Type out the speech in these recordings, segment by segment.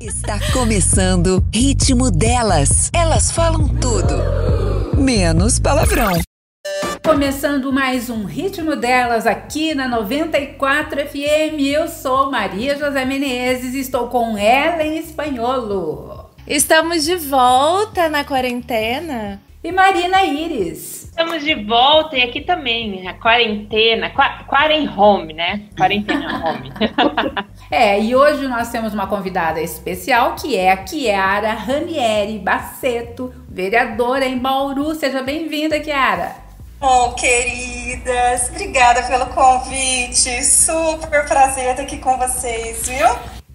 Está começando Ritmo Delas. Elas falam tudo, menos palavrão. Começando mais um Ritmo Delas aqui na 94 FM. Eu sou Maria José Menezes e estou com Ellen Espanholo. Estamos de volta na quarentena. E Marina Iris. Estamos de volta e aqui também, a quarentena, quarem home, né? Quarentena home. é, e hoje nós temos uma convidada especial que é a Chiara Ranieri Baceto, vereadora em Bauru. Seja bem-vinda, Chiara. Oh, queridas, obrigada pelo convite. Super prazer estar aqui com vocês, viu?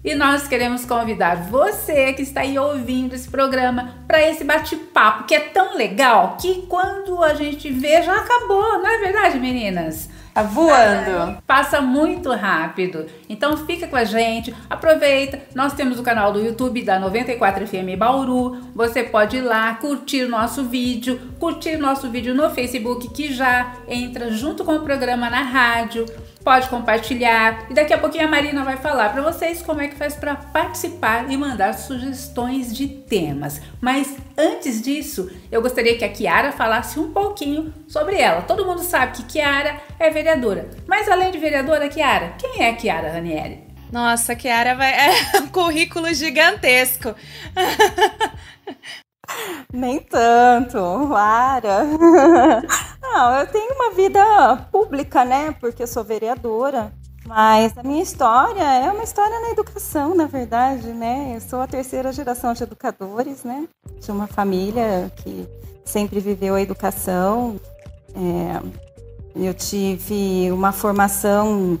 E nós queremos convidar você que está aí ouvindo esse programa para esse bate-papo que é tão legal que quando a gente vê já acabou, não é verdade, meninas? Tá voando. Passa muito rápido. Então fica com a gente, aproveita. Nós temos o canal do YouTube da 94FM Bauru. Você pode ir lá curtir nosso vídeo, curtir nosso vídeo no Facebook que já entra junto com o programa na rádio pode compartilhar. E daqui a pouquinho a Marina vai falar para vocês como é que faz para participar e mandar sugestões de temas. Mas antes disso, eu gostaria que a Kiara falasse um pouquinho sobre ela. Todo mundo sabe que Kiara é vereadora. Mas além de vereadora, Kiara, quem é Kiara Ranieri? Nossa, Kiara vai... é um currículo gigantesco. Nem tanto, Lara. Não, eu tenho uma vida pública, né? Porque eu sou vereadora. Mas a minha história é uma história na educação, na verdade, né? Eu sou a terceira geração de educadores, né? De uma família que sempre viveu a educação. É, eu tive uma formação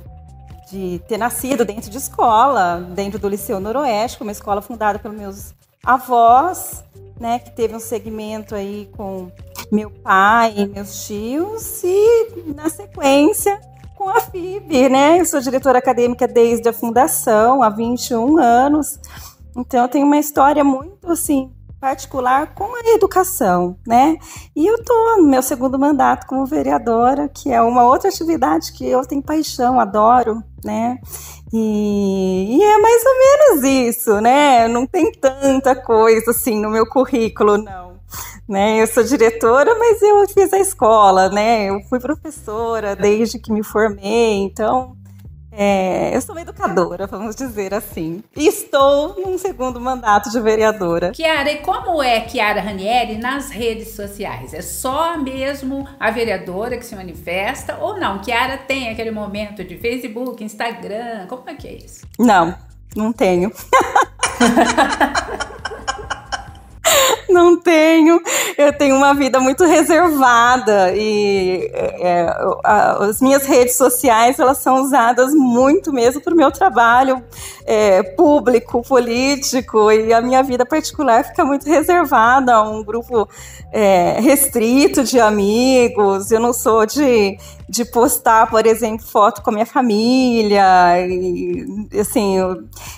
de ter nascido dentro de escola, dentro do Liceu Noroeste, uma escola fundada pelos meus avós, né, que teve um segmento aí com meu pai e meus tios, e na sequência com a FIB, né? Eu sou diretora acadêmica desde a fundação, há 21 anos. Então eu tenho uma história muito assim particular com a educação, né? E eu tô no meu segundo mandato como vereadora, que é uma outra atividade que eu tenho paixão, adoro, né? E, e, é mais ou menos isso, né? Não tem tanta coisa assim no meu currículo, não. Né? Eu sou diretora, mas eu fiz a escola, né? Eu fui professora desde que me formei, então é, eu sou uma educadora, vamos dizer assim. E estou num segundo mandato de vereadora. Kiara, e como é Kiara Ranieri nas redes sociais? É só mesmo a vereadora que se manifesta ou não? Kiara tem aquele momento de Facebook, Instagram, como é que é isso? Não, não tenho. Não tenho. Eu tenho uma vida muito reservada e é, a, as minhas redes sociais elas são usadas muito mesmo para o meu trabalho é, público, político e a minha vida particular fica muito reservada a um grupo é, restrito de amigos. Eu não sou de, de postar, por exemplo, foto com a minha família. E, assim,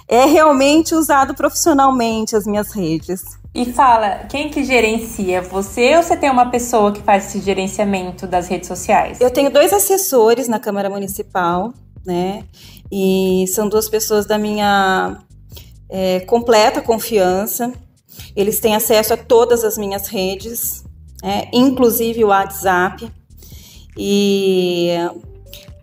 é realmente usado profissionalmente as minhas redes. E fala, quem que gerencia? Você ou você tem uma pessoa que faz esse gerenciamento das redes sociais? Eu tenho dois assessores na Câmara Municipal, né? E são duas pessoas da minha é, completa confiança. Eles têm acesso a todas as minhas redes, né? inclusive o WhatsApp. E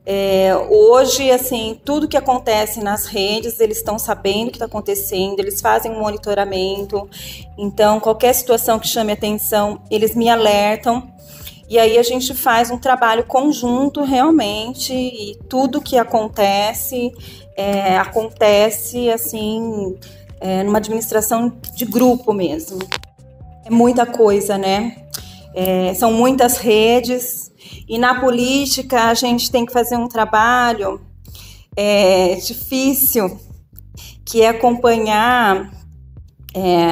é, hoje, assim, tudo que acontece nas redes, eles estão sabendo o que está acontecendo, eles fazem um monitoramento. Então, qualquer situação que chame atenção, eles me alertam. E aí a gente faz um trabalho conjunto realmente, e tudo que acontece, é, acontece assim, é, numa administração de grupo mesmo. É muita coisa, né? É, são muitas redes, e na política a gente tem que fazer um trabalho é, difícil, que é acompanhar é,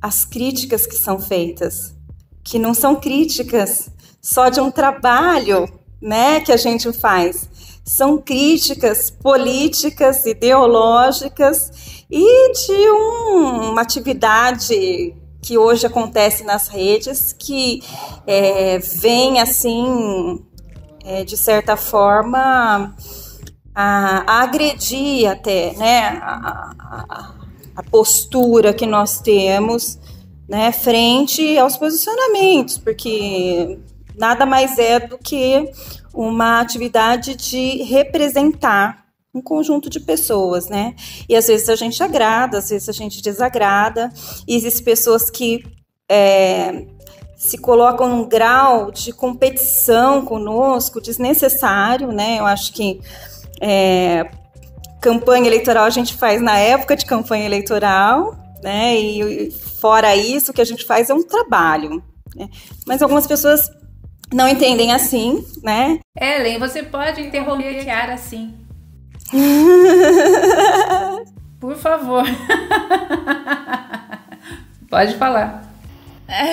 as críticas que são feitas, que não são críticas só de um trabalho né, que a gente faz, são críticas políticas, ideológicas e de um, uma atividade que hoje acontece nas redes, que é, vem assim, é, de certa forma, a, a, agredir até, né, a, a, a postura que nós temos né, frente aos posicionamentos, porque nada mais é do que uma atividade de representar um conjunto de pessoas, né? E às vezes a gente agrada, às vezes a gente desagrada, e existem pessoas que é, se colocam num grau de competição conosco desnecessário, né? Eu acho que é, campanha eleitoral a gente faz na época de campanha eleitoral, né? E fora isso, o que a gente faz é um trabalho. Né? Mas algumas pessoas não entendem assim, né? Ellen, você pode interromper a Kiara assim. Por favor. pode falar. É,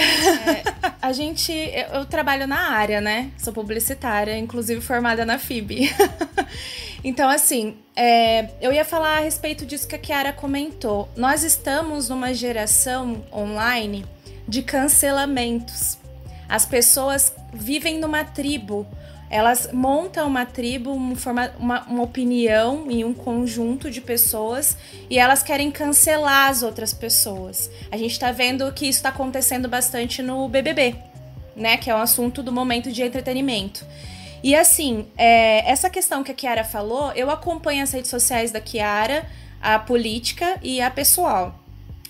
a gente. Eu, eu, trabalho na área, né? Sou publicitária, inclusive formada na FIB. então, assim, é, eu ia falar a respeito disso que a Kiara comentou. Nós estamos numa geração online de cancelamentos. As pessoas vivem numa tribo elas montam uma tribo, uma, uma, uma opinião em um conjunto de pessoas e elas querem cancelar as outras pessoas. A gente está vendo que isso está acontecendo bastante no BBB, né? Que é um assunto do momento de entretenimento. E assim, é, essa questão que a Kiara falou, eu acompanho as redes sociais da Kiara, a política e a pessoal.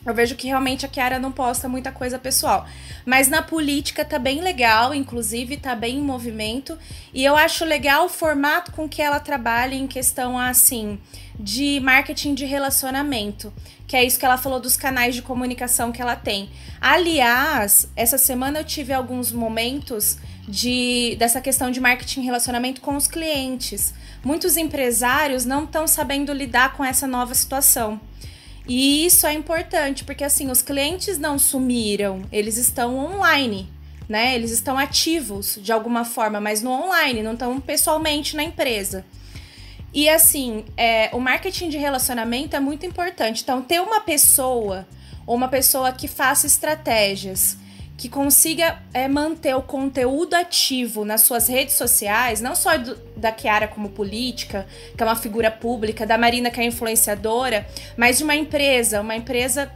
Eu vejo que realmente a Kiara não posta muita coisa pessoal. Mas na política tá bem legal, inclusive tá bem em movimento. E eu acho legal o formato com que ela trabalha em questão assim de marketing de relacionamento. Que é isso que ela falou dos canais de comunicação que ela tem. Aliás, essa semana eu tive alguns momentos de dessa questão de marketing relacionamento com os clientes. Muitos empresários não estão sabendo lidar com essa nova situação. E isso é importante, porque assim, os clientes não sumiram, eles estão online, né? Eles estão ativos de alguma forma, mas no online, não estão pessoalmente na empresa. E assim, é, o marketing de relacionamento é muito importante. Então, ter uma pessoa ou uma pessoa que faça estratégias que consiga é, manter o conteúdo ativo nas suas redes sociais, não só do, da Kiara como política, que é uma figura pública, da Marina que é influenciadora, mas de uma empresa, uma empresa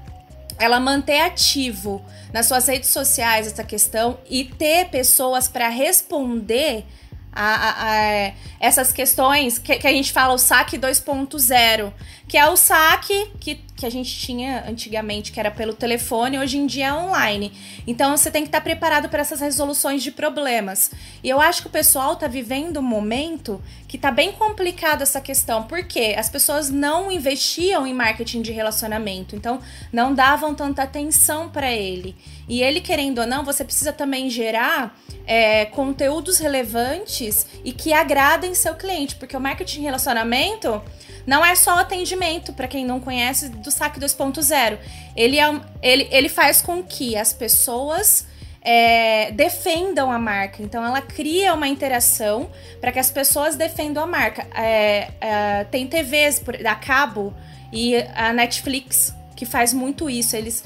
ela manter ativo nas suas redes sociais essa questão e ter pessoas para responder a, a, a, essas questões que, que, a gente fala o saque 2.0, que é o saque que, que a gente tinha antigamente, que era pelo telefone, hoje em dia é online. Então você tem que estar preparado para essas resoluções de problemas. E eu acho que o pessoal está vivendo um momento que está bem complicado essa questão, porque as pessoas não investiam em marketing de relacionamento, então não davam tanta atenção para ele. E ele, querendo ou não, você precisa também gerar é, conteúdos relevantes e que agradem seu cliente, porque o marketing de relacionamento não é só atendimento, para quem não conhece, do saque 2.0. Ele, é, ele, ele faz com que as pessoas é, defendam a marca. Então, ela cria uma interação para que as pessoas defendam a marca. É, é, tem TVs da Cabo e a Netflix que faz muito isso. Eles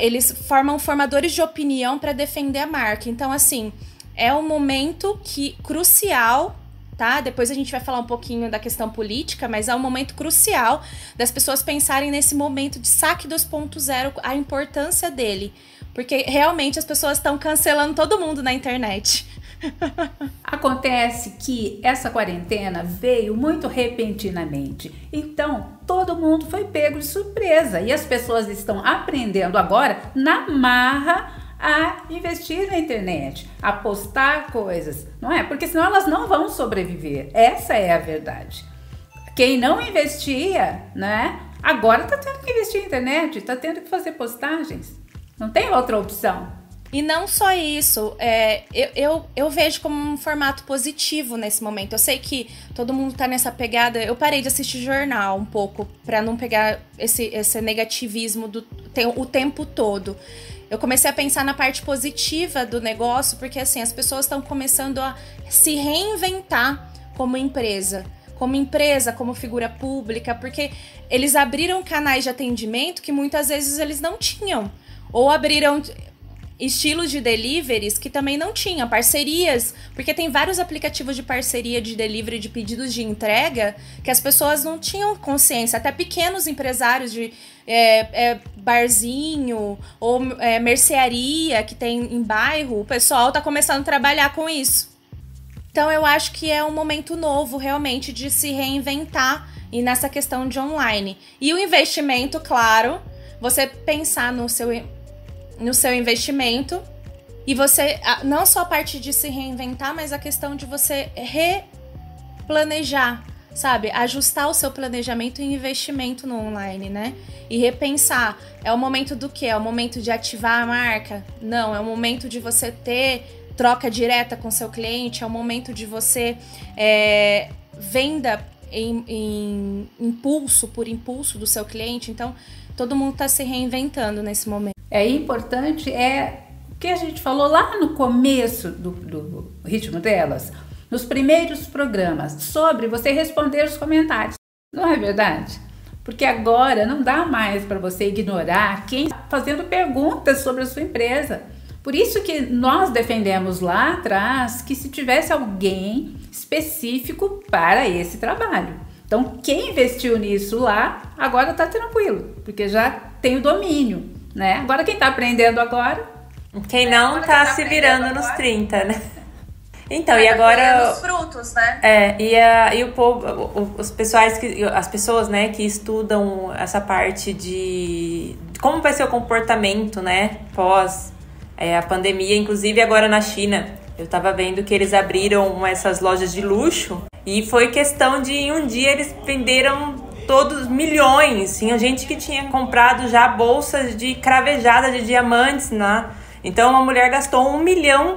eles formam formadores de opinião para defender a marca. Então, assim, é um momento que crucial tá? Depois a gente vai falar um pouquinho da questão política, mas é um momento crucial das pessoas pensarem nesse momento de saque 2.0, a importância dele. Porque realmente as pessoas estão cancelando todo mundo na internet. Acontece que essa quarentena veio muito repentinamente. Então, todo mundo foi pego de surpresa e as pessoas estão aprendendo agora na marra a investir na internet, a postar coisas, não é? Porque senão elas não vão sobreviver. Essa é a verdade. Quem não investia, né? Agora está tendo que investir na internet, está tendo que fazer postagens. Não tem outra opção. E não só isso, é, eu, eu, eu, vejo como um formato positivo nesse momento. Eu sei que todo mundo tá nessa pegada. Eu parei de assistir jornal um pouco, para não pegar esse, esse negativismo do, o tempo todo. Eu comecei a pensar na parte positiva do negócio, porque assim, as pessoas estão começando a se reinventar como empresa como empresa, como figura pública, porque eles abriram canais de atendimento que muitas vezes eles não tinham. Ou abriram estilos de deliveries que também não tinham parcerias, porque tem vários aplicativos de parceria de delivery de pedidos de entrega que as pessoas não tinham consciência, até pequenos empresários de é, é, barzinho ou é, mercearia que tem em bairro, o pessoal tá começando a trabalhar com isso. Então eu acho que é um momento novo realmente de se reinventar e nessa questão de online. E o investimento, claro, você pensar no seu no seu investimento e você não só a parte de se reinventar, mas a questão de você replanejar, sabe? Ajustar o seu planejamento e investimento no online, né? E repensar. É o momento do quê? É o momento de ativar a marca? Não, é o momento de você ter troca direta com seu cliente, é o momento de você é, venda em, em impulso por impulso do seu cliente. Então, todo mundo está se reinventando nesse momento. É importante, é o que a gente falou lá no começo do, do ritmo delas, nos primeiros programas, sobre você responder os comentários. Não é verdade? Porque agora não dá mais para você ignorar quem está fazendo perguntas sobre a sua empresa. Por isso que nós defendemos lá atrás que se tivesse alguém específico para esse trabalho. Então, quem investiu nisso lá, agora está tranquilo, porque já tem o domínio, né? Agora quem está aprendendo agora... Quem não está tá se virando agora. nos 30, né? Então, é, e agora. Os frutos, né? É, e, a, e o povo, os pessoais que. As pessoas, né, que estudam essa parte de, como vai ser o comportamento, né, pós é, a pandemia, inclusive agora na China. Eu tava vendo que eles abriram essas lojas de luxo e foi questão de em um dia eles venderam todos milhões. Tinha gente que tinha comprado já bolsas de cravejada de diamantes, né? Então uma mulher gastou um milhão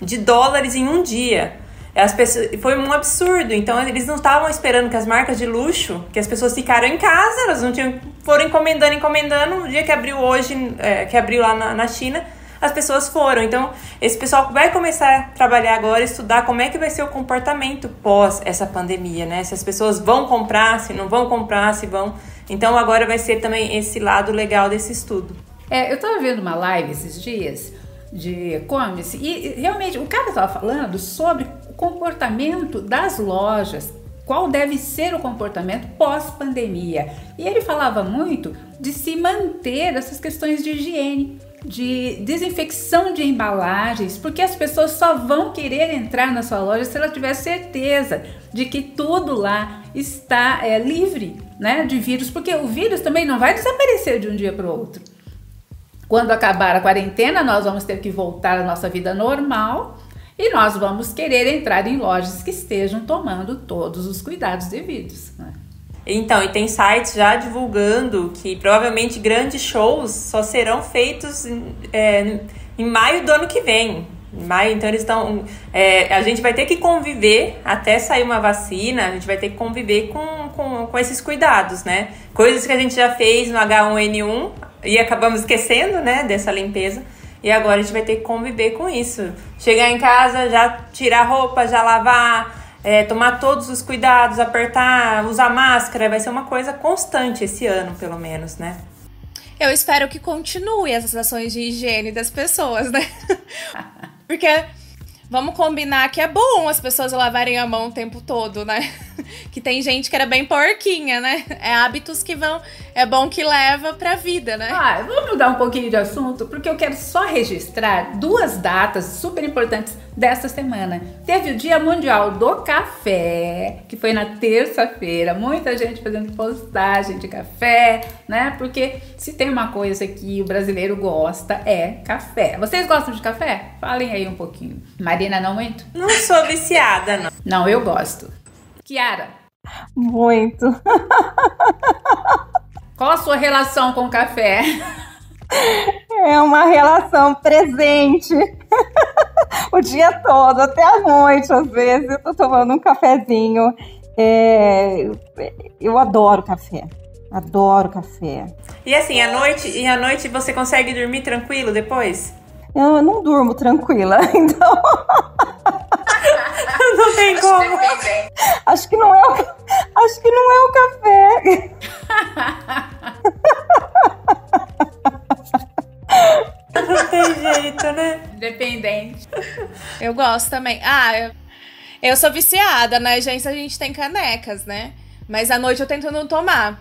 de dólares em um dia. As pessoas, foi um absurdo. Então eles não estavam esperando que as marcas de luxo, que as pessoas ficaram em casa, elas não tinham, foram encomendando, encomendando. O dia que abriu hoje, é, que abriu lá na, na China, as pessoas foram. Então, esse pessoal vai começar a trabalhar agora, estudar como é que vai ser o comportamento pós essa pandemia, né? Se as pessoas vão comprar, se não vão comprar, se vão. Então, agora vai ser também esse lado legal desse estudo. É, eu tava vendo uma live esses dias de e-commerce e realmente o cara estava falando sobre o comportamento das lojas, qual deve ser o comportamento pós-pandemia. E ele falava muito de se manter essas questões de higiene de desinfecção de embalagens, porque as pessoas só vão querer entrar na sua loja se ela tiver certeza de que tudo lá está é, livre né, de vírus, porque o vírus também não vai desaparecer de um dia para o outro. Quando acabar a quarentena, nós vamos ter que voltar à nossa vida normal e nós vamos querer entrar em lojas que estejam tomando todos os cuidados devidos. Né? Então, e tem sites já divulgando que provavelmente grandes shows só serão feitos é, em maio do ano que vem. Em maio, então eles estão. É, a gente vai ter que conviver até sair uma vacina, a gente vai ter que conviver com, com, com esses cuidados, né? Coisas que a gente já fez no H1N1 e acabamos esquecendo, né, dessa limpeza. E agora a gente vai ter que conviver com isso. Chegar em casa, já tirar roupa, já lavar, é, tomar todos os cuidados, apertar, usar máscara, vai ser uma coisa constante esse ano, pelo menos, né? Eu espero que continue essas ações de higiene das pessoas, né? Porque vamos combinar que é bom as pessoas lavarem a mão o tempo todo, né? que tem gente que era bem porquinha, né? É hábitos que vão. É bom que leva pra vida, né? Ah, vamos mudar um pouquinho de assunto, porque eu quero só registrar duas datas super importantes desta semana. Teve o Dia Mundial do Café, que foi na terça-feira. Muita gente fazendo postagem de café, né? Porque se tem uma coisa que o brasileiro gosta é café. Vocês gostam de café? Falem aí um pouquinho. Marina, não muito? Não sou viciada, não. Não, eu gosto. Kiara. Muito. Qual a sua relação com o café? É uma relação presente. o dia todo, até a noite, às vezes, eu tô tomando um cafezinho. É, eu adoro café. Adoro café. E assim, à noite, e à noite você consegue dormir tranquilo depois? Eu não durmo tranquila, então. não tem como. Acho que não é o, acho que não é o café. Não tem jeito, né? Independente. Eu gosto também. Ah, eu, eu sou viciada. Na agência a gente tem canecas, né? Mas à noite eu tento não tomar.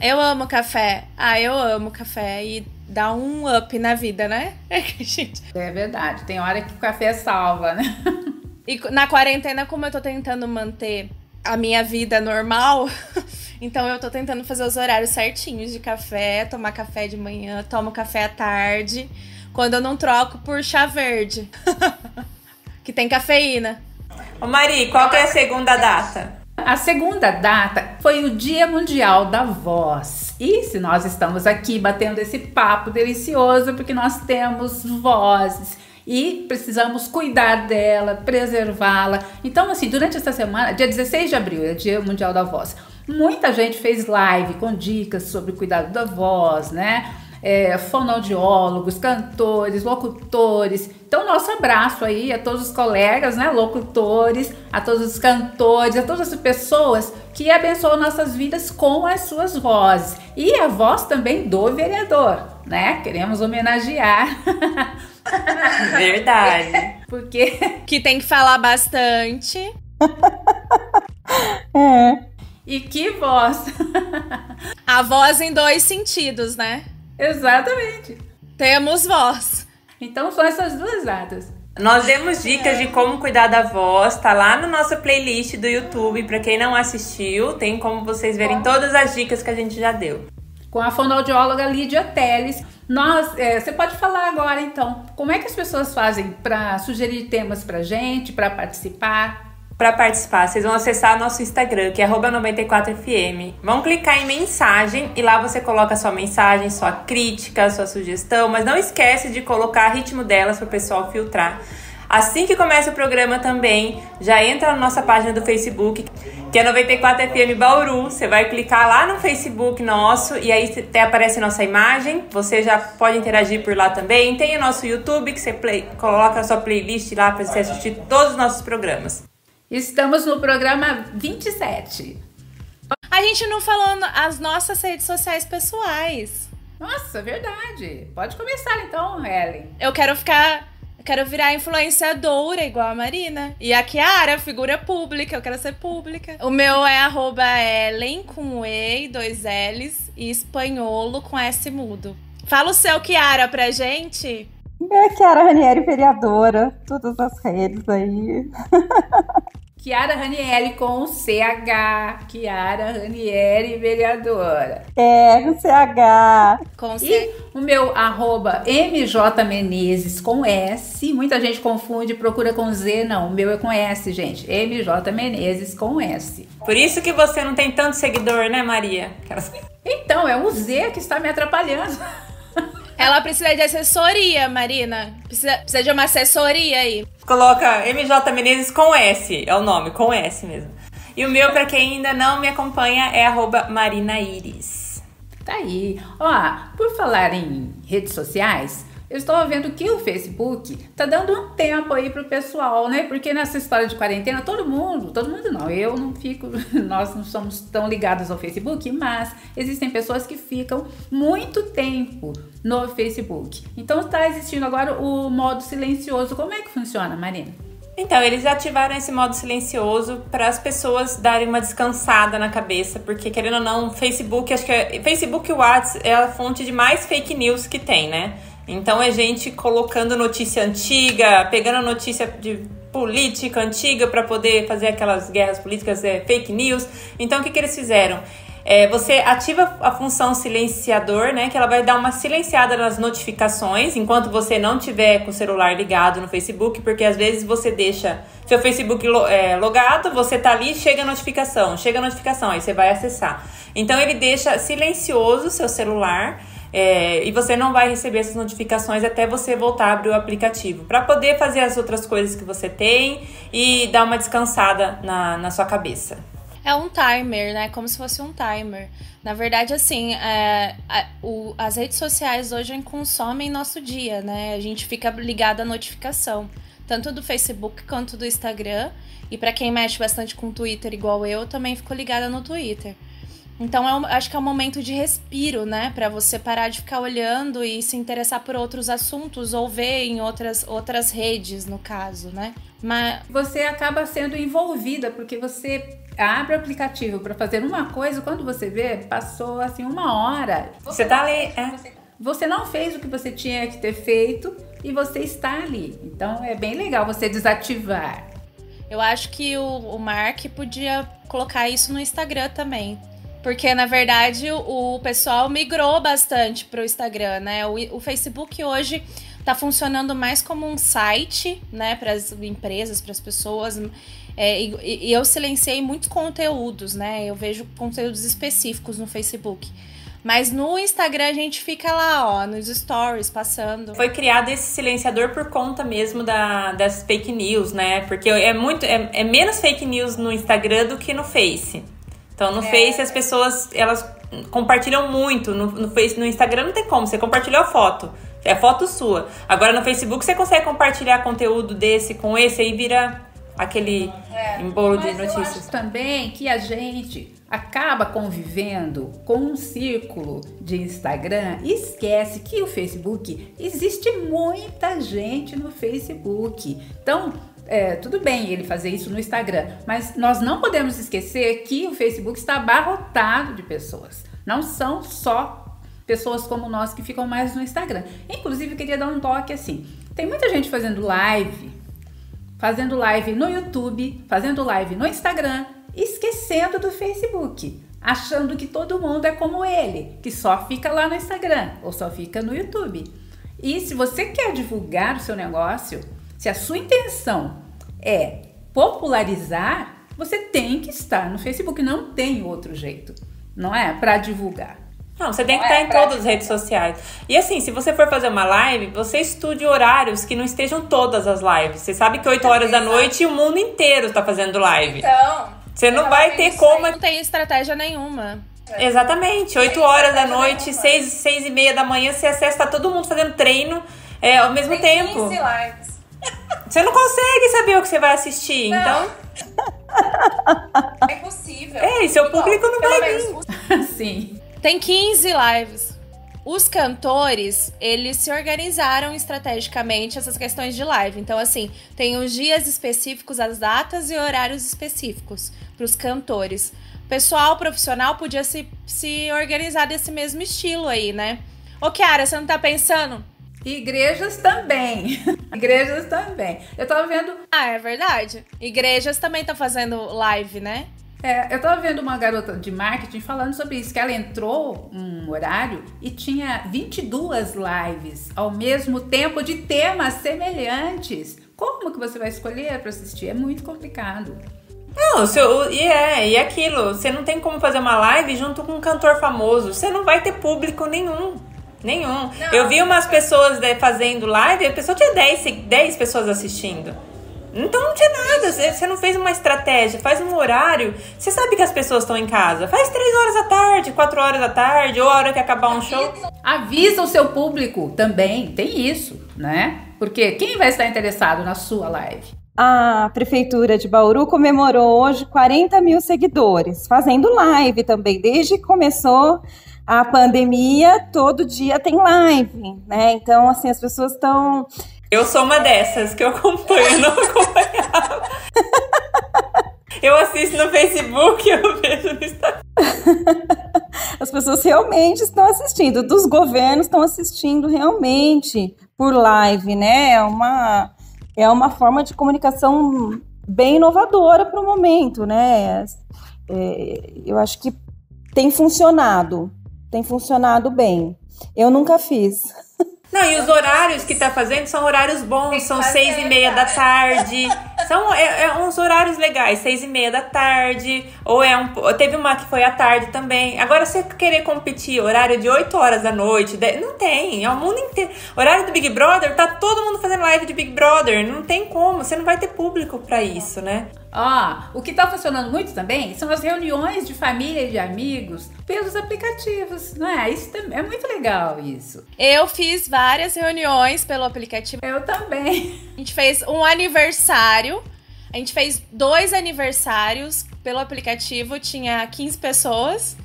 Eu amo café. Ah, eu amo café. E dá um up na vida, né? É que, gente. É verdade. Tem hora que o café salva, né? E na quarentena, como eu tô tentando manter a minha vida normal, então eu tô tentando fazer os horários certinhos de café, tomar café de manhã, tomo café à tarde, quando eu não troco por chá verde, que tem cafeína. Ô Mari, qual que é a segunda data? A segunda data foi o Dia Mundial da Voz. E se nós estamos aqui batendo esse papo delicioso porque nós temos vozes e precisamos cuidar dela, preservá-la. Então, assim, durante essa semana, dia 16 de abril, é Dia Mundial da Voz, muita gente fez live com dicas sobre cuidado da voz, né? É, fonoaudiólogos, cantores, locutores. Então, nosso abraço aí a todos os colegas, né, locutores, a todos os cantores, a todas as pessoas que abençoam nossas vidas com as suas vozes. E a voz também do vereador, né? Queremos homenagear Verdade. Porque. Que tem que falar bastante. É. E que voz! A voz em dois sentidos, né? Exatamente. Temos voz. Então são essas duas datas. Nós demos dicas de como cuidar da voz, tá lá no nosso playlist do YouTube. Para quem não assistiu, tem como vocês verem todas as dicas que a gente já deu. Com a fonoaudióloga Lídia Teles. Nós, é, você pode falar agora então, como é que as pessoas fazem para sugerir temas pra gente, para participar? Para participar, vocês vão acessar nosso Instagram, que é 94fm. Vão clicar em mensagem e lá você coloca sua mensagem, sua crítica, sua sugestão, mas não esquece de colocar ritmo delas para o pessoal filtrar. Assim que começa o programa também, já entra na nossa página do Facebook, que é 94FM Bauru. Você vai clicar lá no Facebook nosso e aí até aparece nossa imagem. Você já pode interagir por lá também. Tem o nosso YouTube, que você play, coloca a sua playlist lá para você assistir todos os nossos programas. Estamos no programa 27. A gente não falou as nossas redes sociais pessoais. Nossa, verdade. Pode começar então, Ellen. Eu quero ficar quero virar influenciadora igual a Marina. E a Kiara, figura pública, eu quero ser pública. O meu é arroba Ellen com E, dois L's, e espanholo com S mudo. Fala o seu, Kiara, pra gente. É Kiara Ranieri, vereadora, todas as redes aí. Kiara Ranieri com CH. Kiara Ranieri, vereadora. É, com CH. Com C. E o meu arroba MJ Menezes com S. Muita gente confunde, procura com Z. Não, o meu é com S, gente. MJ Menezes com S. Por isso que você não tem tanto seguidor, né, Maria? Então, é o Z que está me atrapalhando. Ela precisa de assessoria, Marina. Precisa, precisa de uma assessoria aí. Coloca MJ Menezes com S, é o nome, com S mesmo. E o meu, para quem ainda não me acompanha, é arroba Marina Iris. Tá aí. Ó, por falar em redes sociais, eu estou vendo que o Facebook tá dando um tempo aí pro pessoal, né? Porque nessa história de quarentena, todo mundo, todo mundo não, eu não fico, nós não somos tão ligados ao Facebook, mas existem pessoas que ficam muito tempo no Facebook. Então está existindo agora o modo silencioso. Como é que funciona, Marina? Então, eles ativaram esse modo silencioso para as pessoas darem uma descansada na cabeça, porque querendo ou não, Facebook, acho que é, Facebook e WhatsApp é a fonte de mais fake news que tem, né? Então é gente colocando notícia antiga, pegando notícia de política antiga para poder fazer aquelas guerras políticas, é, fake news. Então o que, que eles fizeram? É, você ativa a função silenciador, né? Que ela vai dar uma silenciada nas notificações enquanto você não tiver com o celular ligado no Facebook, porque às vezes você deixa seu Facebook é, logado, você tá ali, chega a notificação, chega a notificação, aí você vai acessar. Então ele deixa silencioso seu celular é, e você não vai receber essas notificações até você voltar a abrir o aplicativo, para poder fazer as outras coisas que você tem e dar uma descansada na, na sua cabeça. É um timer, né? Como se fosse um timer. Na verdade, assim, é, a, o, as redes sociais hoje consomem nosso dia, né? A gente fica ligado à notificação, tanto do Facebook quanto do Instagram. E para quem mexe bastante com Twitter, igual eu, também fico ligada no Twitter. Então, é um, acho que é um momento de respiro, né? Para você parar de ficar olhando e se interessar por outros assuntos ou ver em outras, outras redes, no caso, né? Mas você acaba sendo envolvida porque você abre o aplicativo para fazer uma coisa, quando você vê, passou assim uma hora. Você tá ali, é. Você não fez o que você tinha que ter feito e você está ali. Então é bem legal você desativar. Eu acho que o, o Mark podia colocar isso no Instagram também. Porque, na verdade, o, pessoal migrou bastante para o Instagram, né? O, o Facebook hoje está funcionando mais como um site, né, para as empresas, para as pessoas. É, e, e, eu silenciei muitos conteúdos, né? Eu vejo conteúdos específicos no Facebook. Mas no Instagram a gente fica lá, ó, nos stories, passando. Foi criado esse silenciador por conta mesmo da, das fake news, né? Porque é muito. É, é menos fake news no Instagram do que no Face. Então no é. Face as pessoas elas compartilham muito. No, no, Face, no Instagram não tem como, você compartilhou a foto. É foto sua. Agora no Facebook você consegue compartilhar conteúdo desse com esse aí vira aquele é. embolo de notícias. Eu acho também que a gente acaba convivendo com um círculo de Instagram e esquece que o Facebook existe muita gente no Facebook. Então, é, tudo bem ele fazer isso no Instagram, mas nós não podemos esquecer que o Facebook está abarrotado de pessoas. Não são só pessoas como nós que ficam mais no Instagram. Inclusive, eu queria dar um toque assim: tem muita gente fazendo live, fazendo live no YouTube, fazendo live no Instagram, esquecendo do Facebook, achando que todo mundo é como ele, que só fica lá no Instagram ou só fica no YouTube. E se você quer divulgar o seu negócio, se a sua intenção é popularizar, você tem que estar no Facebook, não tem outro jeito, não é? Para divulgar. Não, você tem que não estar é em todas as redes sociais. E assim, se você for fazer uma live, você estude horários que não estejam todas as lives. Você sabe que 8 horas da noite o mundo inteiro está fazendo live. Então, você não vai ter como. Não tem estratégia nenhuma. Exatamente. 8 horas da noite, 6, 6 e meia da manhã, você acessa tá todo mundo fazendo treino é, ao mesmo tem tempo. 15 lives. Você não consegue saber o que você vai assistir, não. então. É possível. É, e seu público não vai vir. Sim. Tem 15 lives. Os cantores, eles se organizaram estrategicamente essas questões de live. Então, assim, tem os dias específicos, as datas e horários específicos para os cantores. O pessoal profissional podia se, se organizar desse mesmo estilo aí, né? Ô, Kiara, você não tá pensando? Igrejas também. Igrejas também. Eu tava vendo. Ah, é verdade. Igrejas também estão fazendo live, né? É, eu tava vendo uma garota de marketing falando sobre isso, que ela entrou um horário e tinha 22 lives ao mesmo tempo de temas semelhantes. Como que você vai escolher para assistir? É muito complicado. Não, seu, e é, e é aquilo, você não tem como fazer uma live junto com um cantor famoso, você não vai ter público nenhum. Nenhum. Não, eu vi umas pessoas né, fazendo live, a pessoa tinha 10, 10 pessoas assistindo. Então não tinha nada, você não fez uma estratégia, faz um horário. Você sabe que as pessoas estão em casa. Faz três horas da tarde, quatro horas da tarde, ou a hora que acabar um show. Avisa o seu público também, tem isso, né? Porque quem vai estar interessado na sua live? A Prefeitura de Bauru comemorou hoje 40 mil seguidores, fazendo live também. Desde que começou a pandemia, todo dia tem live, né? Então, assim, as pessoas estão eu sou uma dessas que eu acompanho, não acompanhava. Eu assisto no Facebook, eu vejo no Instagram. As pessoas realmente estão assistindo, dos governos estão assistindo realmente por live, né? É uma, é uma forma de comunicação bem inovadora para o momento, né? É, eu acho que tem funcionado, tem funcionado bem. Eu nunca fiz. Não, e os horários que tá fazendo são horários bons, são seis e meia da tarde. São é, é, uns horários legais, seis e meia da tarde. Ou é um. Teve uma que foi à tarde também. Agora, você querer competir horário de 8 horas da noite, não tem. É o mundo inteiro. Horário do Big Brother, tá todo mundo fazendo live de Big Brother. Não tem como. Você não vai ter público para isso, né? Ah, o que está funcionando muito também são as reuniões de família e de amigos pelos aplicativos, não é? Isso é muito legal isso. Eu fiz várias reuniões pelo aplicativo. Eu também. A gente fez um aniversário. A gente fez dois aniversários pelo aplicativo, tinha 15 pessoas.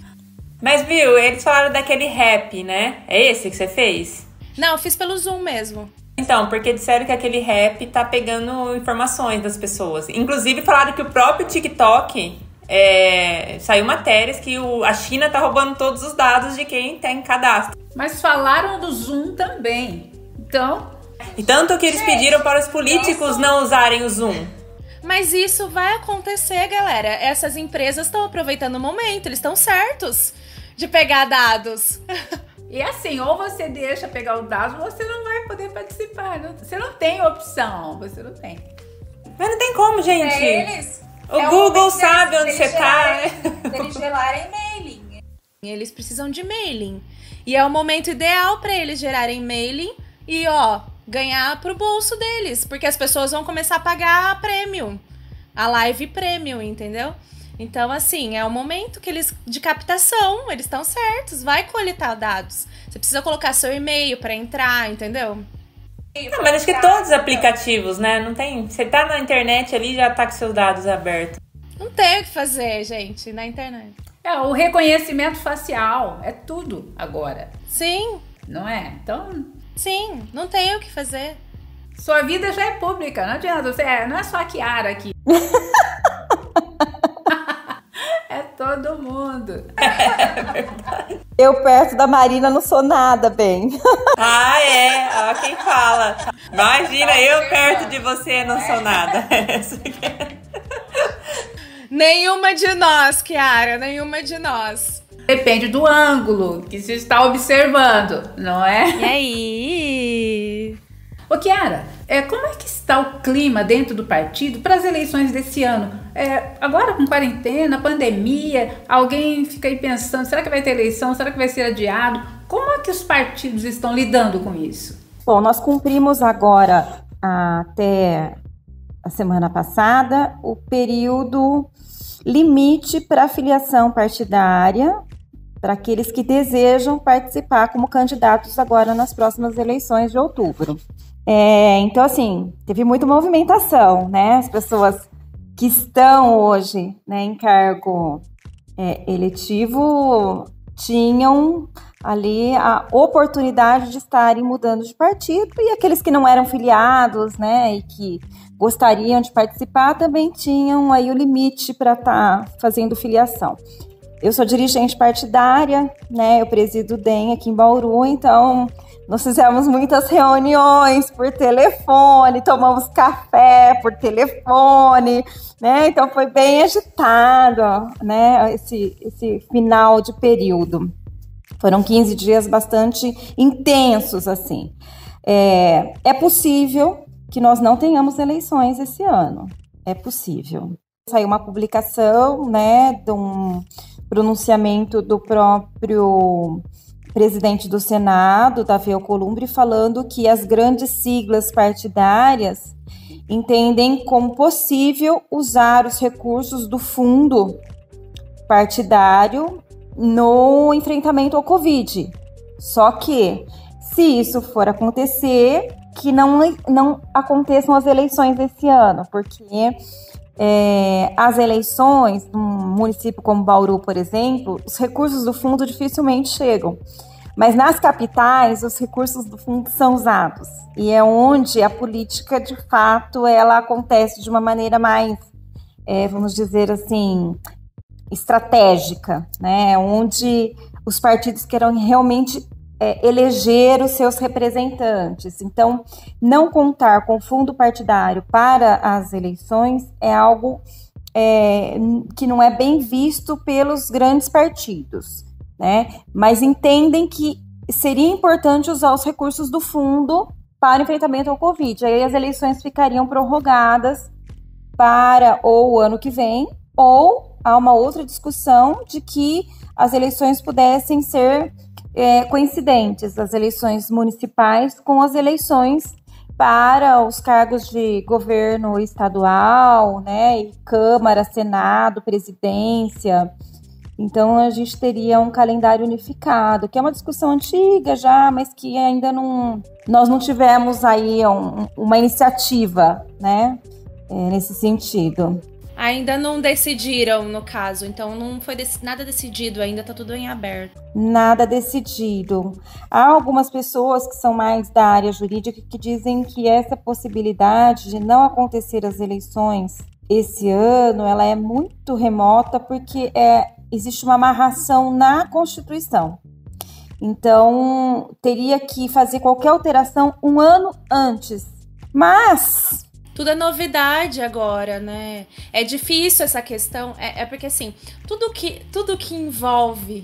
Mas viu, eles falaram daquele rap, né? É esse que você fez? Não, eu fiz pelo Zoom mesmo. Então, porque disseram que aquele rap tá pegando informações das pessoas. Inclusive falaram que o próprio TikTok é, saiu matérias que o, a China tá roubando todos os dados de quem tem cadastro. Mas falaram do Zoom também. Então. E tanto que eles pediram para os políticos não usarem o Zoom. Mas isso vai acontecer, galera. Essas empresas estão aproveitando o momento, eles estão certos de pegar dados. E assim, ou você deixa pegar os dados, ou você não vai poder participar. Você não tem opção, você não tem. Mas não tem como, gente. É eles. O É Google sabe onde você tá, gerarem- né? Deles gelarem mailing. Eles precisam de mailing. E é o momento ideal para eles gerarem mailing e, ó, ganhar pro bolso deles. Porque as pessoas vão começar a pagar a premium. A live premium, entendeu? Então, assim, é o momento que eles de captação, eles estão certos, vai coletar dados. Você precisa colocar seu e-mail para entrar, entendeu? Não, mas acho que todos os aplicativos, né? Não tem. Você tá na internet ali já tá com seus dados abertos. Não tem o que fazer, gente, na internet. É, o reconhecimento facial é tudo agora, Sim, não é? Então, sim, não tem o que fazer. sua vida já é pública, não adianta. Você é, não é só a Kiara aqui. é todo mundo. Eu perto da Marina não sou nada bem. Ah, é. Ó, quem fala. Imagina, eu perto de você não sou nada. Nenhuma de nós, Kiara, nenhuma de nós. Depende do ângulo que se está observando, não é? E aí? Ô Kiara, é, como é que está o clima dentro do partido para as eleições desse ano? É, agora com quarentena, pandemia, alguém fica aí pensando, será que vai ter eleição? Será que vai ser adiado? Como é que os partidos estão lidando com isso? Bom, nós cumprimos agora até a semana passada o período limite para filiação partidária para aqueles que desejam participar como candidatos agora nas próximas eleições de outubro. É, então, assim, teve muita movimentação, né? As pessoas que estão hoje né, em cargo é, eletivo tinham ali a oportunidade de estarem mudando de partido e aqueles que não eram filiados, né, e que gostariam de participar também tinham aí o limite para estar fazendo filiação. Eu sou dirigente partidária, né, eu presido o DEM aqui em Bauru, então nós fizemos muitas reuniões por telefone, tomamos café por telefone, né? Então foi bem agitado, né? Esse, esse final de período. Foram 15 dias bastante intensos, assim. É, é possível que nós não tenhamos eleições esse ano. É possível. Saiu uma publicação, né, de um pronunciamento do próprio presidente do Senado, Davi Alcolumbre, falando que as grandes siglas partidárias entendem como possível usar os recursos do fundo partidário no enfrentamento ao Covid. Só que, se isso for acontecer, que não, não aconteçam as eleições esse ano, porque é, as eleições, num município como Bauru, por exemplo, os recursos do fundo dificilmente chegam. Mas nas capitais, os recursos do fundo são usados. E é onde a política, de fato, ela acontece de uma maneira mais, é, vamos dizer assim, estratégica, né? Onde os partidos queiram realmente é, eleger os seus representantes. Então, não contar com fundo partidário para as eleições é algo é, que não é bem visto pelos grandes partidos, né? Mas entendem que seria importante usar os recursos do fundo para enfrentamento ao Covid. Aí as eleições ficariam prorrogadas para ou o ano que vem, ou há uma outra discussão de que as eleições pudessem ser é, coincidentes, as eleições municipais com as eleições para os cargos de governo estadual, né, e Câmara, Senado, Presidência. Então a gente teria um calendário unificado, que é uma discussão antiga já, mas que ainda não nós não tivemos aí um, uma iniciativa, né, é, nesse sentido. Ainda não decidiram, no caso. Então não foi nada decidido, ainda tá tudo em aberto. Nada decidido. Há algumas pessoas que são mais da área jurídica que dizem que essa possibilidade de não acontecer as eleições esse ano, ela é muito remota porque é, existe uma amarração na Constituição. Então, teria que fazer qualquer alteração um ano antes. Mas tudo é novidade agora, né? É difícil essa questão, é, é porque assim, tudo que, tudo que envolve,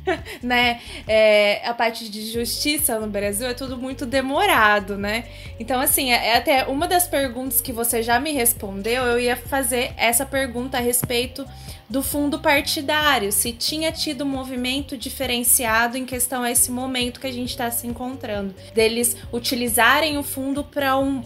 né, é, a parte de justiça no Brasil é tudo muito demorado, né? Então, assim, é, é até uma das perguntas que você já me respondeu, eu ia fazer essa pergunta a respeito do fundo partidário, se tinha tido um movimento diferenciado em questão a esse momento que a gente está se encontrando, deles utilizarem o fundo para um,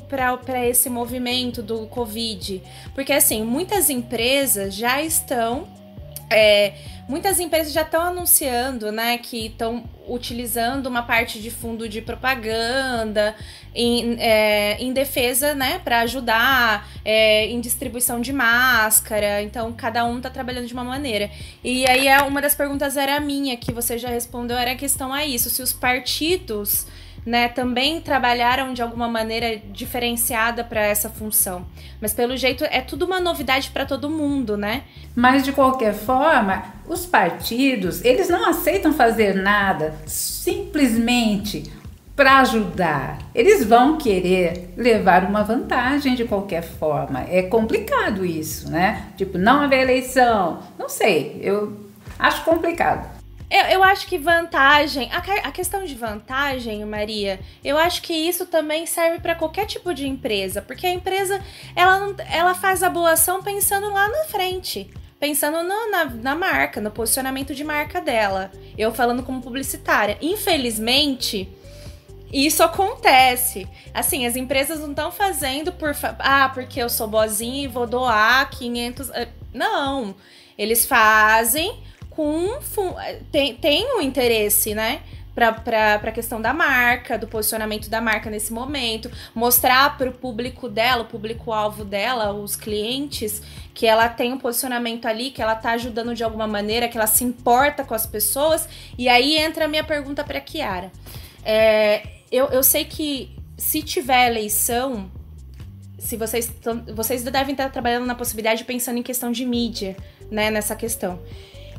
esse movimento do Covid. Porque, assim, muitas empresas já estão. É, muitas empresas já estão anunciando, né, que estão utilizando uma parte de fundo de propaganda em, é, em defesa, né, para ajudar é, em distribuição de máscara. Então, cada um está trabalhando de uma maneira. E aí, é, uma das perguntas era minha, que você já respondeu, era a questão a isso: se os partidos né, também trabalharam de alguma maneira diferenciada para essa função. Mas pelo jeito é tudo uma novidade para todo mundo, né? Mas de qualquer forma, os partidos, eles não aceitam fazer nada simplesmente para ajudar. Eles vão querer levar uma vantagem de qualquer forma. É complicado isso, né? Tipo, não haver eleição. Não sei, eu acho complicado. Eu, eu acho que vantagem, a, a questão de vantagem, Maria, eu acho que isso também serve para qualquer tipo de empresa, porque a empresa ela, ela faz a boa ação pensando lá na frente pensando no, na, na marca, no posicionamento de marca dela. Eu falando como publicitária. Infelizmente, isso acontece. Assim, as empresas não estão fazendo por. Ah, porque eu sou boazinha e vou doar 500. Eh, não. Eles fazem com tem, tem um interesse, né? para a questão da marca, do posicionamento da marca nesse momento, mostrar para o público dela, o público-alvo dela, os clientes, que ela tem um posicionamento ali, que ela tá ajudando de alguma maneira, que ela se importa com as pessoas. E aí entra a minha pergunta para Kiara. É, eu, eu sei que se tiver eleição, se vocês, vocês devem estar trabalhando na possibilidade pensando em questão de mídia, né, nessa questão.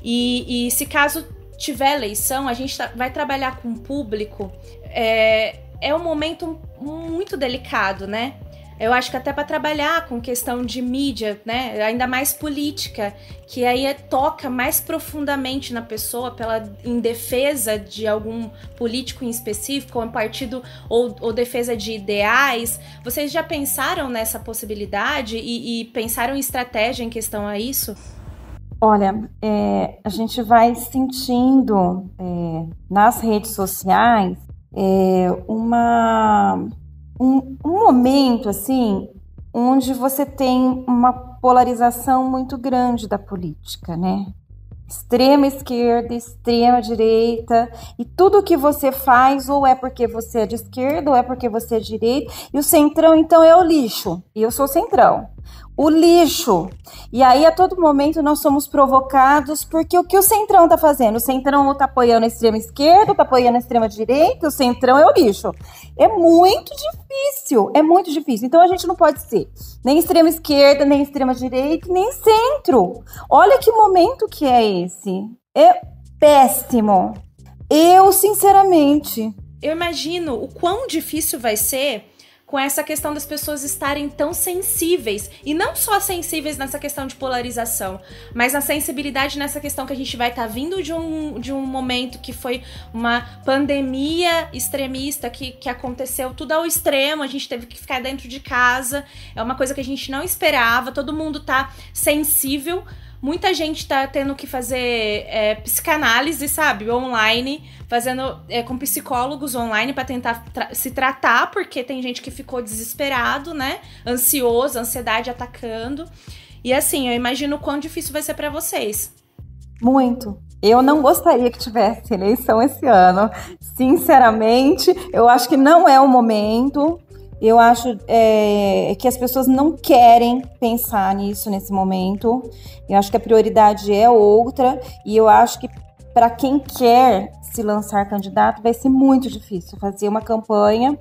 E, e se caso tiver eleição, a gente tá, vai trabalhar com o público. É, é um momento muito delicado, né? Eu acho que até para trabalhar com questão de mídia, né, ainda mais política, que aí é, toca mais profundamente na pessoa pela em defesa de algum político em específico, ou um partido ou, ou defesa de ideais. Vocês já pensaram nessa possibilidade e, e pensaram em estratégia em questão a isso? Olha, é, a gente vai sentindo é, nas redes sociais é, uma, um, um momento assim onde você tem uma polarização muito grande da política, né? Extrema esquerda, extrema direita, e tudo que você faz ou é porque você é de esquerda ou é porque você é de direita, e o centrão então é o lixo, e eu sou centrão o lixo. E aí, a todo momento, nós somos provocados porque o que o Centrão tá fazendo? O Centrão tá apoiando a extrema esquerda, tá apoiando a extrema direita, o Centrão é o lixo. É muito difícil, é muito difícil. Então, a gente não pode ser nem extrema esquerda, nem extrema direita, nem centro. Olha que momento que é esse. É péssimo. Eu, sinceramente. Eu imagino o quão difícil vai ser com essa questão das pessoas estarem tão sensíveis. E não só sensíveis nessa questão de polarização, mas a sensibilidade nessa questão que a gente vai estar tá vindo de um, de um momento que foi uma pandemia extremista que, que aconteceu tudo ao extremo, a gente teve que ficar dentro de casa. É uma coisa que a gente não esperava, todo mundo tá sensível Muita gente tá tendo que fazer é, psicanálise, sabe? Online, fazendo é, com psicólogos online para tentar tra se tratar, porque tem gente que ficou desesperado, né? Ansioso, ansiedade atacando. E assim, eu imagino quão difícil vai ser para vocês. Muito. Eu não gostaria que tivesse eleição esse ano. Sinceramente, eu acho que não é o momento. Eu acho é, que as pessoas não querem pensar nisso nesse momento. Eu acho que a prioridade é outra. E eu acho que para quem quer se lançar candidato, vai ser muito difícil fazer uma campanha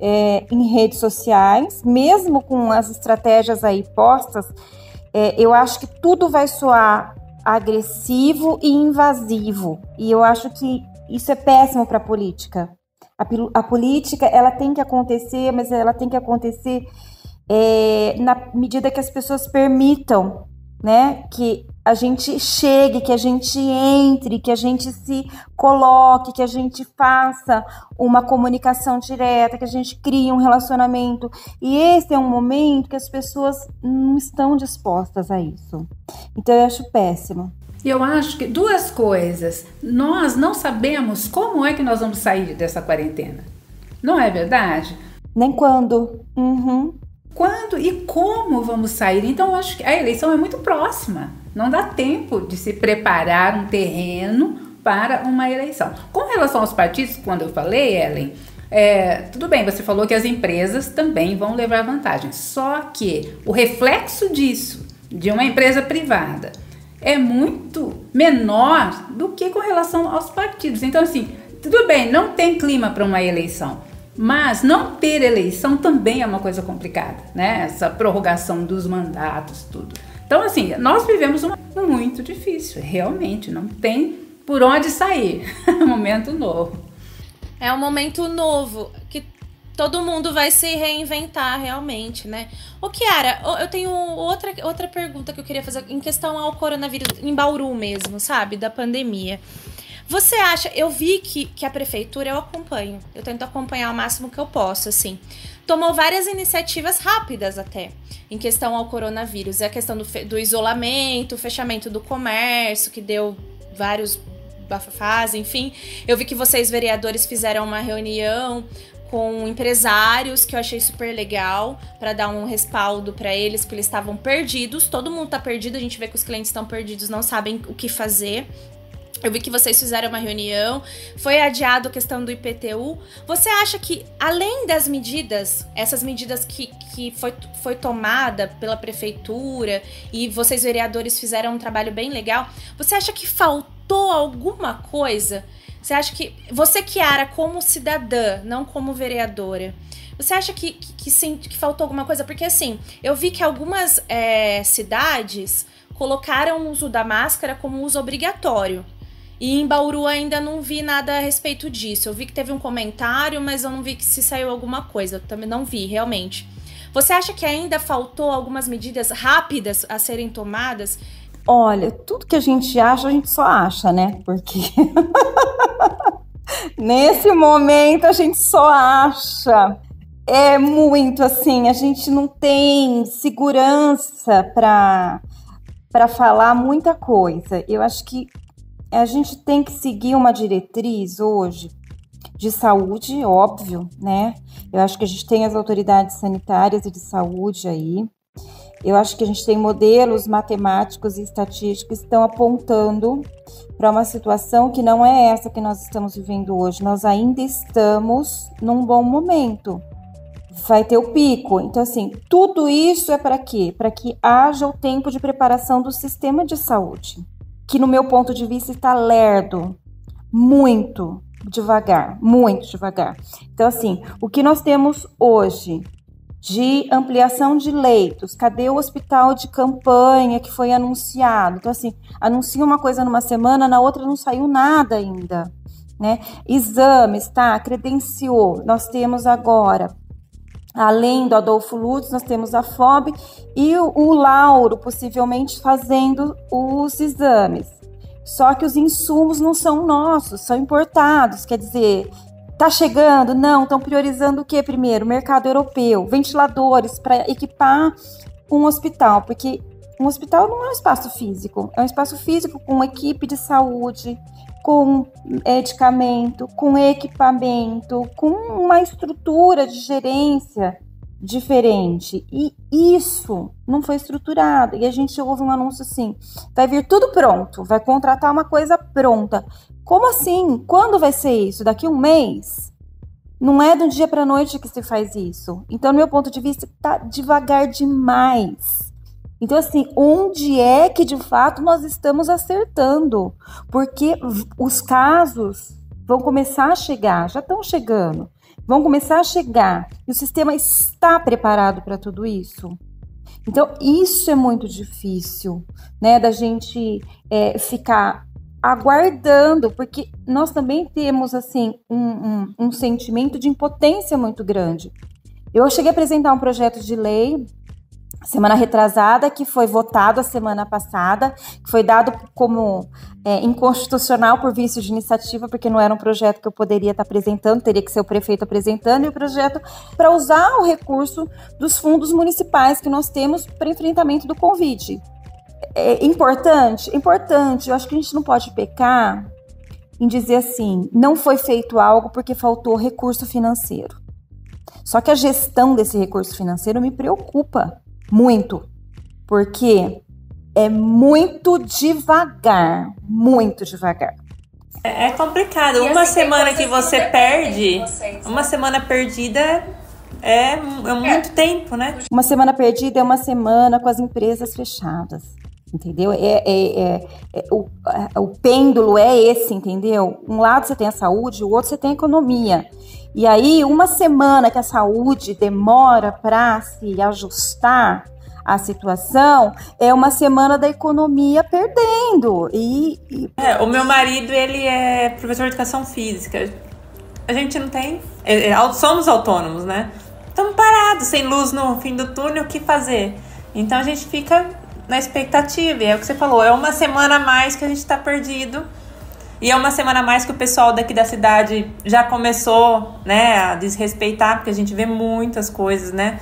é, em redes sociais, mesmo com as estratégias aí postas. É, eu acho que tudo vai soar agressivo e invasivo. E eu acho que isso é péssimo para a política. A política ela tem que acontecer, mas ela tem que acontecer é, na medida que as pessoas permitam, né, que a gente chegue, que a gente entre, que a gente se coloque, que a gente faça uma comunicação direta, que a gente crie um relacionamento. E esse é um momento que as pessoas não estão dispostas a isso. Então eu acho péssimo. Eu acho que duas coisas. Nós não sabemos como é que nós vamos sair dessa quarentena. Não é verdade? Nem quando. Uhum. Quando e como vamos sair? Então, eu acho que a eleição é muito próxima. Não dá tempo de se preparar um terreno para uma eleição. Com relação aos partidos, quando eu falei, Ellen, é, tudo bem, você falou que as empresas também vão levar vantagem. Só que o reflexo disso, de uma empresa privada, é muito menor do que com relação aos partidos. Então, assim, tudo bem, não tem clima para uma eleição. Mas não ter eleição também é uma coisa complicada, né? Essa prorrogação dos mandatos, tudo. Então, assim, nós vivemos um muito difícil, realmente, não tem por onde sair. É momento novo. É um momento novo que todo mundo vai se reinventar realmente, né? Ô, Kiara, eu tenho outra, outra pergunta que eu queria fazer em questão ao coronavírus em Bauru mesmo, sabe? Da pandemia. Você acha, eu vi que, que a prefeitura eu acompanho, eu tento acompanhar o máximo que eu posso, assim tomou várias iniciativas rápidas até em questão ao coronavírus. É a questão do, do isolamento, fechamento do comércio, que deu vários bafafás, enfim. Eu vi que vocês, vereadores, fizeram uma reunião com empresários que eu achei super legal para dar um respaldo para eles, porque eles estavam perdidos. Todo mundo tá perdido, a gente vê que os clientes estão perdidos, não sabem o que fazer. Eu vi que vocês fizeram uma reunião, foi adiado a questão do IPTU. Você acha que, além das medidas, essas medidas que, que foi, foi tomada pela prefeitura e vocês, vereadores, fizeram um trabalho bem legal, você acha que faltou alguma coisa? Você acha que. Você, Kiara, como cidadã, não como vereadora, você acha que, que, que, que faltou alguma coisa? Porque, assim, eu vi que algumas é, cidades colocaram o uso da máscara como uso obrigatório. E em Bauru ainda não vi nada a respeito disso. Eu vi que teve um comentário, mas eu não vi que se saiu alguma coisa. Eu também não vi, realmente. Você acha que ainda faltou algumas medidas rápidas a serem tomadas? Olha, tudo que a gente acha, a gente só acha, né? Porque nesse momento a gente só acha. É muito assim, a gente não tem segurança para para falar muita coisa. Eu acho que a gente tem que seguir uma diretriz hoje de saúde, óbvio, né? Eu acho que a gente tem as autoridades sanitárias e de saúde aí. Eu acho que a gente tem modelos matemáticos e estatísticos que estão apontando para uma situação que não é essa que nós estamos vivendo hoje. Nós ainda estamos num bom momento. Vai ter o pico. Então, assim, tudo isso é para quê? Para que haja o tempo de preparação do sistema de saúde que no meu ponto de vista está lerdo, muito devagar, muito devagar. Então, assim, o que nós temos hoje de ampliação de leitos, cadê o hospital de campanha que foi anunciado? Então, assim, anuncia uma coisa numa semana, na outra não saiu nada ainda. Né? Exames, tá? Credenciou. Nós temos agora Além do Adolfo Lutz, nós temos a FOB e o, o Lauro, possivelmente fazendo os exames. Só que os insumos não são nossos, são importados. Quer dizer, tá chegando? Não, estão priorizando o que primeiro? Mercado europeu, ventiladores para equipar um hospital, porque um hospital não é um espaço físico, é um espaço físico com equipe de saúde, com medicamento, com equipamento, com uma estrutura de gerência diferente. E isso não foi estruturado. E a gente ouve um anúncio assim: vai vir tudo pronto, vai contratar uma coisa pronta. Como assim? Quando vai ser isso? Daqui um mês? Não é de um dia para a noite que se faz isso. Então, no meu ponto de vista, está devagar demais. Então, assim, onde é que de fato nós estamos acertando? Porque os casos vão começar a chegar, já estão chegando, vão começar a chegar e o sistema está preparado para tudo isso. Então, isso é muito difícil, né, da gente é, ficar aguardando, porque nós também temos, assim, um, um, um sentimento de impotência muito grande. Eu cheguei a apresentar um projeto de lei semana retrasada, que foi votado a semana passada, que foi dado como é, inconstitucional por vício de iniciativa, porque não era um projeto que eu poderia estar apresentando, teria que ser o prefeito apresentando, e o projeto para usar o recurso dos fundos municipais que nós temos para enfrentamento do Covid. É importante? Importante. Eu acho que a gente não pode pecar em dizer assim, não foi feito algo porque faltou recurso financeiro. Só que a gestão desse recurso financeiro me preocupa muito, porque é muito devagar, muito devagar. É, é complicado. E uma assim, semana que você perde, uma semana perdida é, é muito é. tempo, né? Uma semana perdida é uma semana com as empresas fechadas. Entendeu? É, é, é, é o, é, o pêndulo é esse, entendeu? Um lado você tem a saúde, o outro você tem a economia. E aí, uma semana que a saúde demora para se ajustar à situação, é uma semana da economia perdendo. E, e... É, o meu marido, ele é professor de educação física. A gente não tem. É, somos autônomos, né? Estamos parados, sem luz no fim do túnel, o que fazer? Então a gente fica na expectativa. E é o que você falou, é uma semana a mais que a gente está perdido e é uma semana a mais que o pessoal daqui da cidade já começou, né, a desrespeitar, porque a gente vê muitas coisas, né?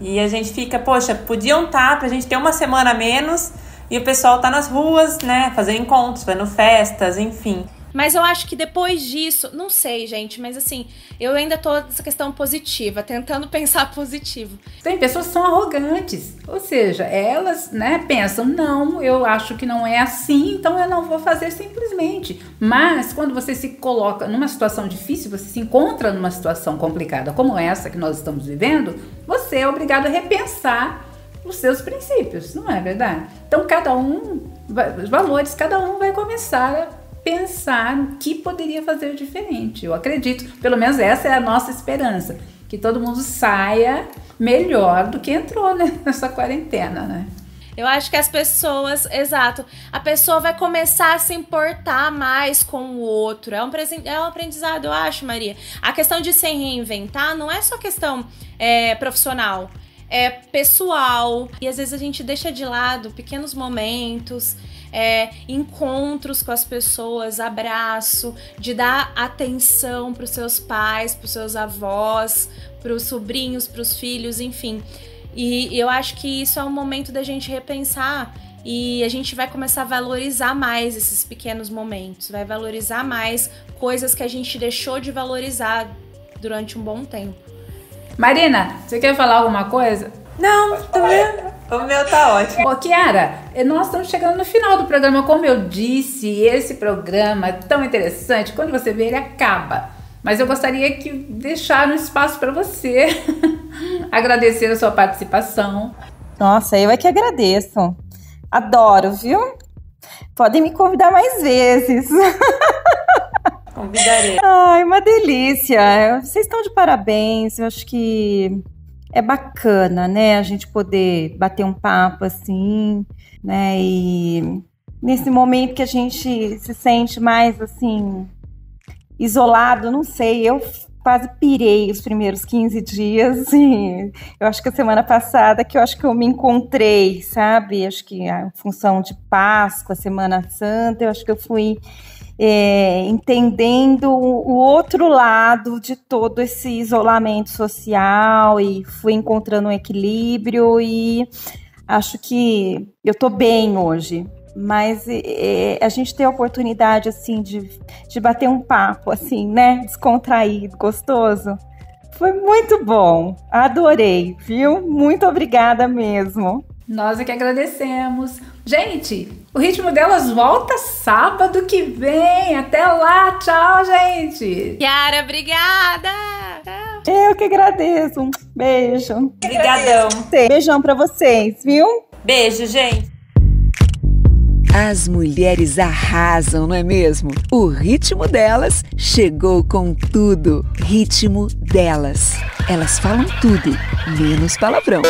E a gente fica, poxa, podiam estar tá, pra gente ter uma semana a menos e o pessoal tá nas ruas, né, fazendo encontros, fazendo festas, enfim. Mas eu acho que depois disso, não sei, gente, mas assim, eu ainda tô nessa questão positiva, tentando pensar positivo. Tem pessoas que são arrogantes, ou seja, elas, né, pensam, não, eu acho que não é assim, então eu não vou fazer simplesmente. Mas quando você se coloca numa situação difícil, você se encontra numa situação complicada como essa que nós estamos vivendo, você é obrigado a repensar os seus princípios, não é verdade? Então cada um, os valores, cada um vai começar a pensar o que poderia fazer diferente. Eu acredito, pelo menos essa é a nossa esperança, que todo mundo saia melhor do que entrou né, nessa quarentena, né? Eu acho que as pessoas, exato, a pessoa vai começar a se importar mais com o outro. É um, é um aprendizado, eu acho, Maria. A questão de se reinventar não é só questão é, profissional, é pessoal. E às vezes a gente deixa de lado pequenos momentos é, encontros com as pessoas, abraço, de dar atenção para os seus pais, para os seus avós, para os sobrinhos, para os filhos, enfim. E eu acho que isso é um momento da gente repensar e a gente vai começar a valorizar mais esses pequenos momentos, vai valorizar mais coisas que a gente deixou de valorizar durante um bom tempo. Marina, você quer falar alguma coisa? Não, tô vendo. O meu tá ótimo. Ô, Kiara, nós estamos chegando no final do programa. Como eu disse, esse programa é tão interessante. Quando você vê, ele acaba. Mas eu gostaria que deixar um espaço para você agradecer a sua participação. Nossa, eu é que agradeço. Adoro, viu? Podem me convidar mais vezes. Convidarei. Ai, uma delícia. Vocês estão de parabéns. Eu acho que é bacana, né? A gente poder bater um papo assim, né? E nesse momento que a gente se sente mais assim isolado, não sei, eu quase pirei os primeiros 15 dias e eu acho que a semana passada que eu acho que eu me encontrei, sabe? Acho que a função de Páscoa, Semana Santa, eu acho que eu fui é, entendendo o outro lado de todo esse isolamento social e fui encontrando um equilíbrio e acho que eu estou bem hoje. Mas é, a gente ter a oportunidade assim de, de bater um papo assim, né, descontraído, gostoso, foi muito bom. Adorei, viu? Muito obrigada mesmo. Nós é que agradecemos. Gente, o ritmo delas volta sábado que vem. Até lá, tchau, gente. Yara, obrigada. Eu que agradeço. Um beijo. Obrigadão. Beijão pra vocês, viu? Beijo, gente. As mulheres arrasam, não é mesmo? O ritmo delas chegou com tudo. Ritmo delas. Elas falam tudo, menos palavrão.